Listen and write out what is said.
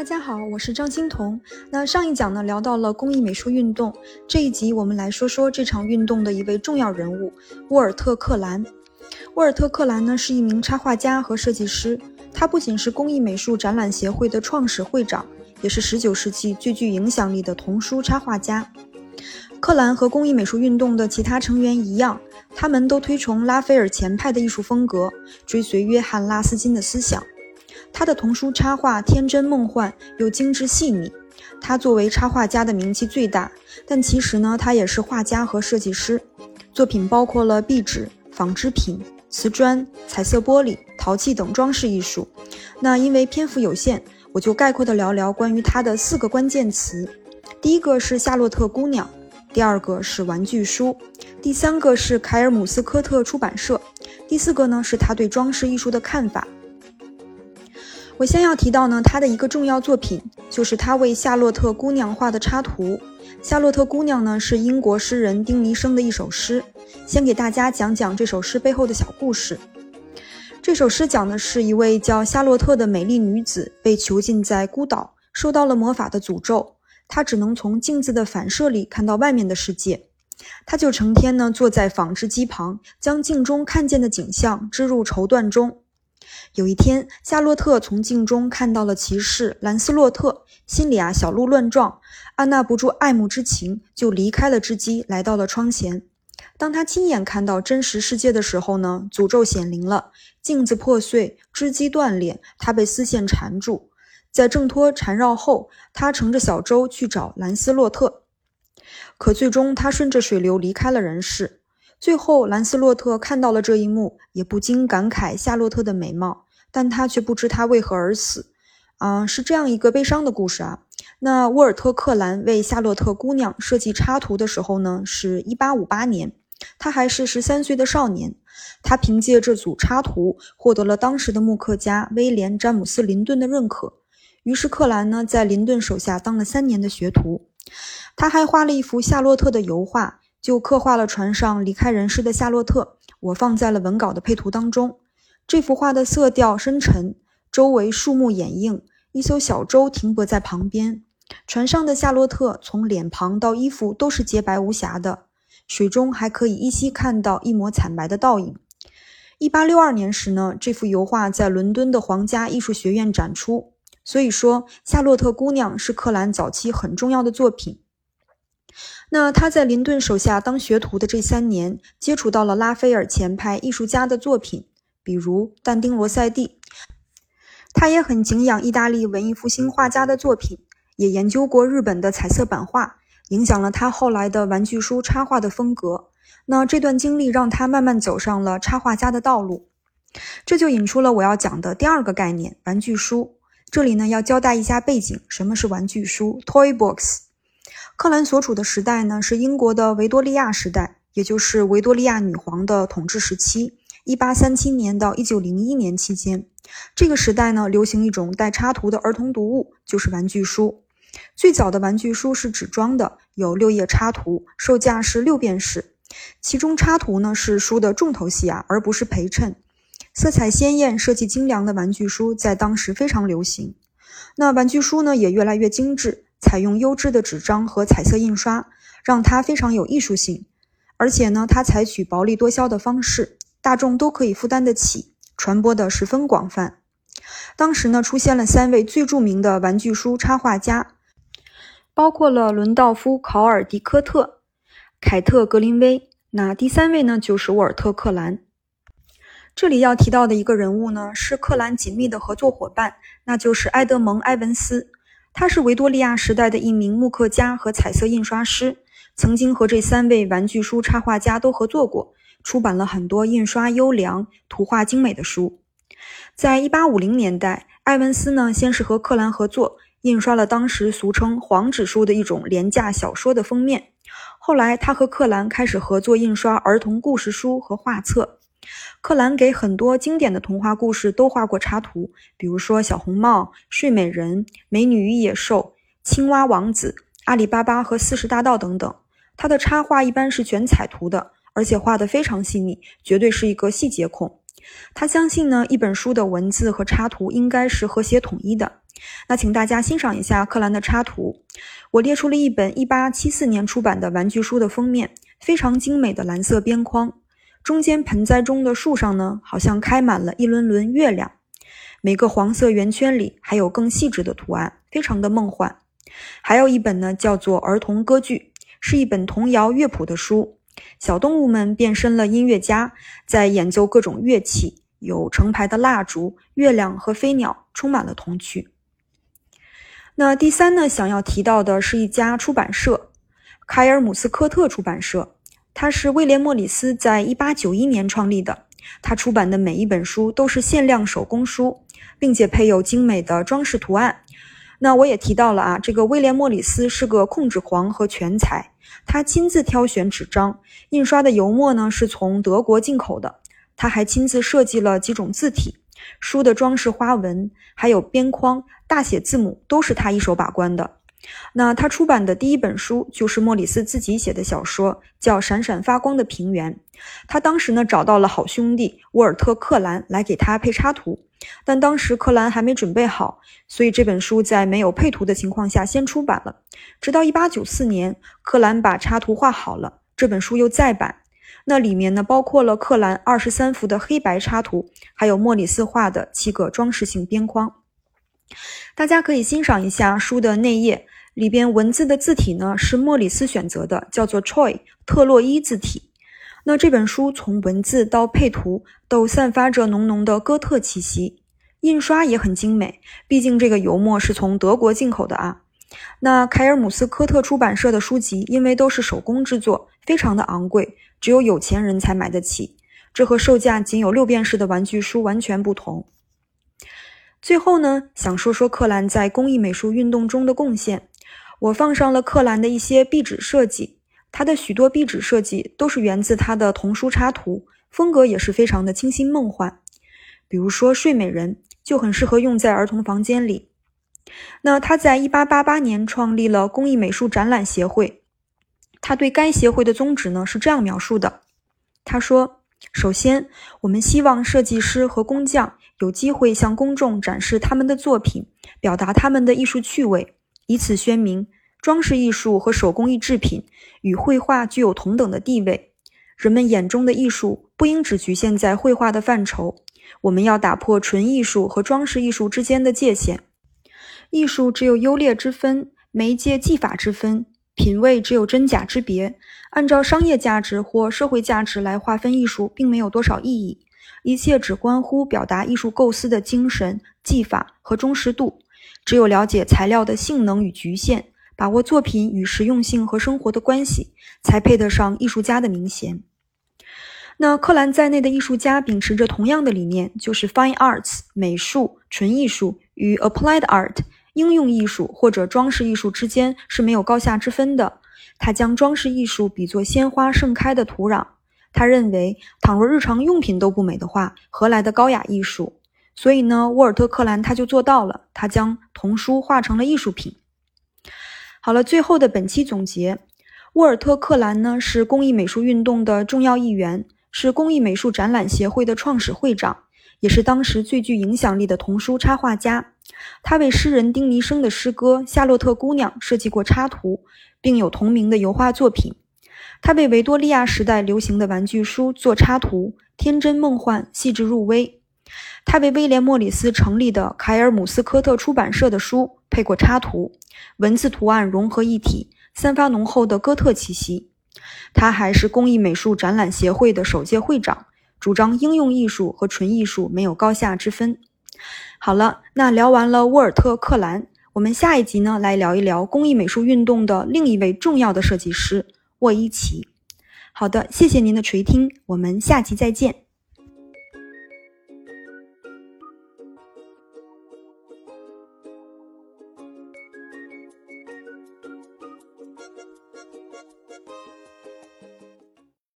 大家好，我是张欣彤。那上一讲呢聊到了工艺美术运动，这一集我们来说说这场运动的一位重要人物沃尔特·克兰。沃尔特·克兰呢是一名插画家和设计师，他不仅是工艺美术展览协会的创始会长，也是19世纪最具影响力的童书插画家。克兰和工艺美术运动的其他成员一样，他们都推崇拉斐尔前派的艺术风格，追随约翰·拉斯金的思想。他的童书插画天真梦幻又精致细腻。他作为插画家的名气最大，但其实呢，他也是画家和设计师。作品包括了壁纸、纺织品、瓷砖、彩色玻璃、陶器等装饰艺术。那因为篇幅有限，我就概括的聊聊关于他的四个关键词。第一个是夏洛特姑娘。第二个是玩具书，第三个是凯尔姆斯科特出版社，第四个呢是他对装饰艺术的看法。我先要提到呢，他的一个重要作品就是他为夏洛特姑娘画的插图。夏洛特姑娘呢是英国诗人丁尼生的一首诗，先给大家讲讲这首诗背后的小故事。这首诗讲的是一位叫夏洛特的美丽女子被囚禁在孤岛，受到了魔法的诅咒。她只能从镜子的反射里看到外面的世界，她就成天呢坐在纺织机旁，将镜中看见的景象织入绸缎中。有一天，夏洛特从镜中看到了骑士兰斯洛特，心里啊小鹿乱撞，按捺不住爱慕之情，就离开了织机，来到了窗前。当他亲眼看到真实世界的时候呢，诅咒显灵了，镜子破碎，织机断裂，他被丝线缠住。在挣脱缠绕后，他乘着小舟去找兰斯洛特，可最终他顺着水流离开了人世。最后，兰斯洛特看到了这一幕，也不禁感慨夏洛特的美貌，但他却不知他为何而死。啊，是这样一个悲伤的故事啊。那沃尔特·克兰为夏洛特姑娘设计插图的时候呢，是一八五八年，他还是十三岁的少年。他凭借这组插图获得了当时的木刻家威廉·詹姆斯·林顿的认可。于是克兰呢，在林顿手下当了三年的学徒。他还画了一幅夏洛特的油画，就刻画了船上离开人世的夏洛特。我放在了文稿的配图当中。这幅画的色调深沉，周围树木掩映，一艘小舟停泊在旁边。船上的夏洛特从脸庞到衣服都是洁白无瑕的，水中还可以依稀看到一抹惨白的倒影。一八六二年时呢，这幅油画在伦敦的皇家艺术学院展出。所以说，《夏洛特姑娘》是克兰早期很重要的作品。那他在林顿手下当学徒的这三年，接触到了拉斐尔前派艺术家的作品，比如但丁·罗塞蒂。他也很敬仰意大利文艺复兴画家的作品，也研究过日本的彩色版画，影响了他后来的玩具书插画的风格。那这段经历让他慢慢走上了插画家的道路。这就引出了我要讲的第二个概念——玩具书。这里呢要交代一下背景，什么是玩具书 （toy books）？克兰所处的时代呢是英国的维多利亚时代，也就是维多利亚女皇的统治时期 （1837 年到1901年期间）。这个时代呢流行一种带插图的儿童读物，就是玩具书。最早的玩具书是纸装的，有六页插图，售价是六便士。其中插图呢是书的重头戏啊，而不是陪衬。色彩鲜艳、设计精良的玩具书在当时非常流行。那玩具书呢也越来越精致，采用优质的纸张和彩色印刷，让它非常有艺术性。而且呢，它采取薄利多销的方式，大众都可以负担得起，传播的十分广泛。当时呢，出现了三位最著名的玩具书插画家，包括了伦道夫·考尔迪科特、凯特·格林威。那第三位呢，就是沃尔特·克兰。这里要提到的一个人物呢，是克兰紧密的合作伙伴，那就是埃德蒙·埃文斯。他是维多利亚时代的一名木刻家和彩色印刷师，曾经和这三位玩具书插画家都合作过，出版了很多印刷优良、图画精美的书。在一八五零年代，埃文斯呢，先是和克兰合作，印刷了当时俗称黄纸书的一种廉价小说的封面。后来，他和克兰开始合作印刷儿童故事书和画册。克兰给很多经典的童话故事都画过插图，比如说《小红帽》《睡美人》《美女与野兽》《青蛙王子》《阿里巴巴和四十大盗》等等。他的插画一般是全彩图的，而且画得非常细腻，绝对是一个细节控。他相信呢，一本书的文字和插图应该是和谐统一的。那请大家欣赏一下克兰的插图。我列出了一本1874年出版的玩具书的封面，非常精美的蓝色边框，中间盆栽中的树上呢，好像开满了一轮轮月亮。每个黄色圆圈里还有更细致的图案，非常的梦幻。还有一本呢，叫做《儿童歌剧》，是一本童谣乐谱的书。小动物们变身了音乐家，在演奏各种乐器，有成排的蜡烛、月亮和飞鸟，充满了童趣。那第三呢，想要提到的是一家出版社——凯尔姆斯科特出版社，它是威廉·莫里斯在1891年创立的。他出版的每一本书都是限量手工书。并且配有精美的装饰图案。那我也提到了啊，这个威廉·莫里斯是个控制狂和全才，他亲自挑选纸张，印刷的油墨呢是从德国进口的。他还亲自设计了几种字体，书的装饰花纹还有边框、大写字母都是他一手把关的。那他出版的第一本书就是莫里斯自己写的小说，叫《闪闪发光的平原》。他当时呢找到了好兄弟沃尔特·克兰来给他配插图。但当时克兰还没准备好，所以这本书在没有配图的情况下先出版了。直到1894年，克兰把插图画好了，这本书又再版。那里面呢，包括了克兰二十三幅的黑白插图，还有莫里斯画的七个装饰性边框。大家可以欣赏一下书的内页，里边文字的字体呢是莫里斯选择的，叫做 Troy 特洛伊字体。那这本书从文字到配图都散发着浓浓的哥特气息，印刷也很精美。毕竟这个油墨是从德国进口的啊。那凯尔姆斯科特出版社的书籍因为都是手工制作，非常的昂贵，只有有钱人才买得起。这和售价仅有六便士的玩具书完全不同。最后呢，想说说克兰在工艺美术运动中的贡献。我放上了克兰的一些壁纸设计。他的许多壁纸设计都是源自他的童书插图，风格也是非常的清新梦幻。比如说《睡美人》就很适合用在儿童房间里。那他在1888年创立了工艺美术展览协会，他对该协会的宗旨呢是这样描述的：他说，首先，我们希望设计师和工匠有机会向公众展示他们的作品，表达他们的艺术趣味，以此宣明。装饰艺术和手工艺制品与绘画具有同等的地位。人们眼中的艺术不应只局限在绘画的范畴。我们要打破纯艺术和装饰艺术之间的界限。艺术只有优劣之分，媒介技法之分，品味只有真假之别。按照商业价值或社会价值来划分艺术，并没有多少意义。一切只关乎表达艺术构思的精神、技法和忠实度。只有了解材料的性能与局限。把握作品与实用性和生活的关系，才配得上艺术家的名衔。那克兰在内的艺术家秉持着同样的理念，就是 Fine Arts 美术、纯艺术与 Applied Art 应用艺术或者装饰艺术之间是没有高下之分的。他将装饰艺术比作鲜花盛开的土壤。他认为，倘若日常用品都不美的话，何来的高雅艺术？所以呢，沃尔特·克兰他就做到了，他将童书画成了艺术品。好了，最后的本期总结，沃尔特·克兰呢是工艺美术运动的重要一员，是工艺美术展览协会的创始会长，也是当时最具影响力的童书插画家。他为诗人丁尼生的诗歌《夏洛特姑娘》设计过插图，并有同名的油画作品。他为维多利亚时代流行的玩具书做插图，天真梦幻，细致入微。他为威廉·莫里斯成立的凯尔姆斯科特出版社的书配过插图。文字图案融合一体，散发浓厚的哥特气息。他还是工艺美术展览协会的首届会长，主张应用艺术和纯艺术没有高下之分。好了，那聊完了沃尔特·克兰，我们下一集呢来聊一聊工艺美术运动的另一位重要的设计师沃伊奇。好的，谢谢您的垂听，我们下期再见。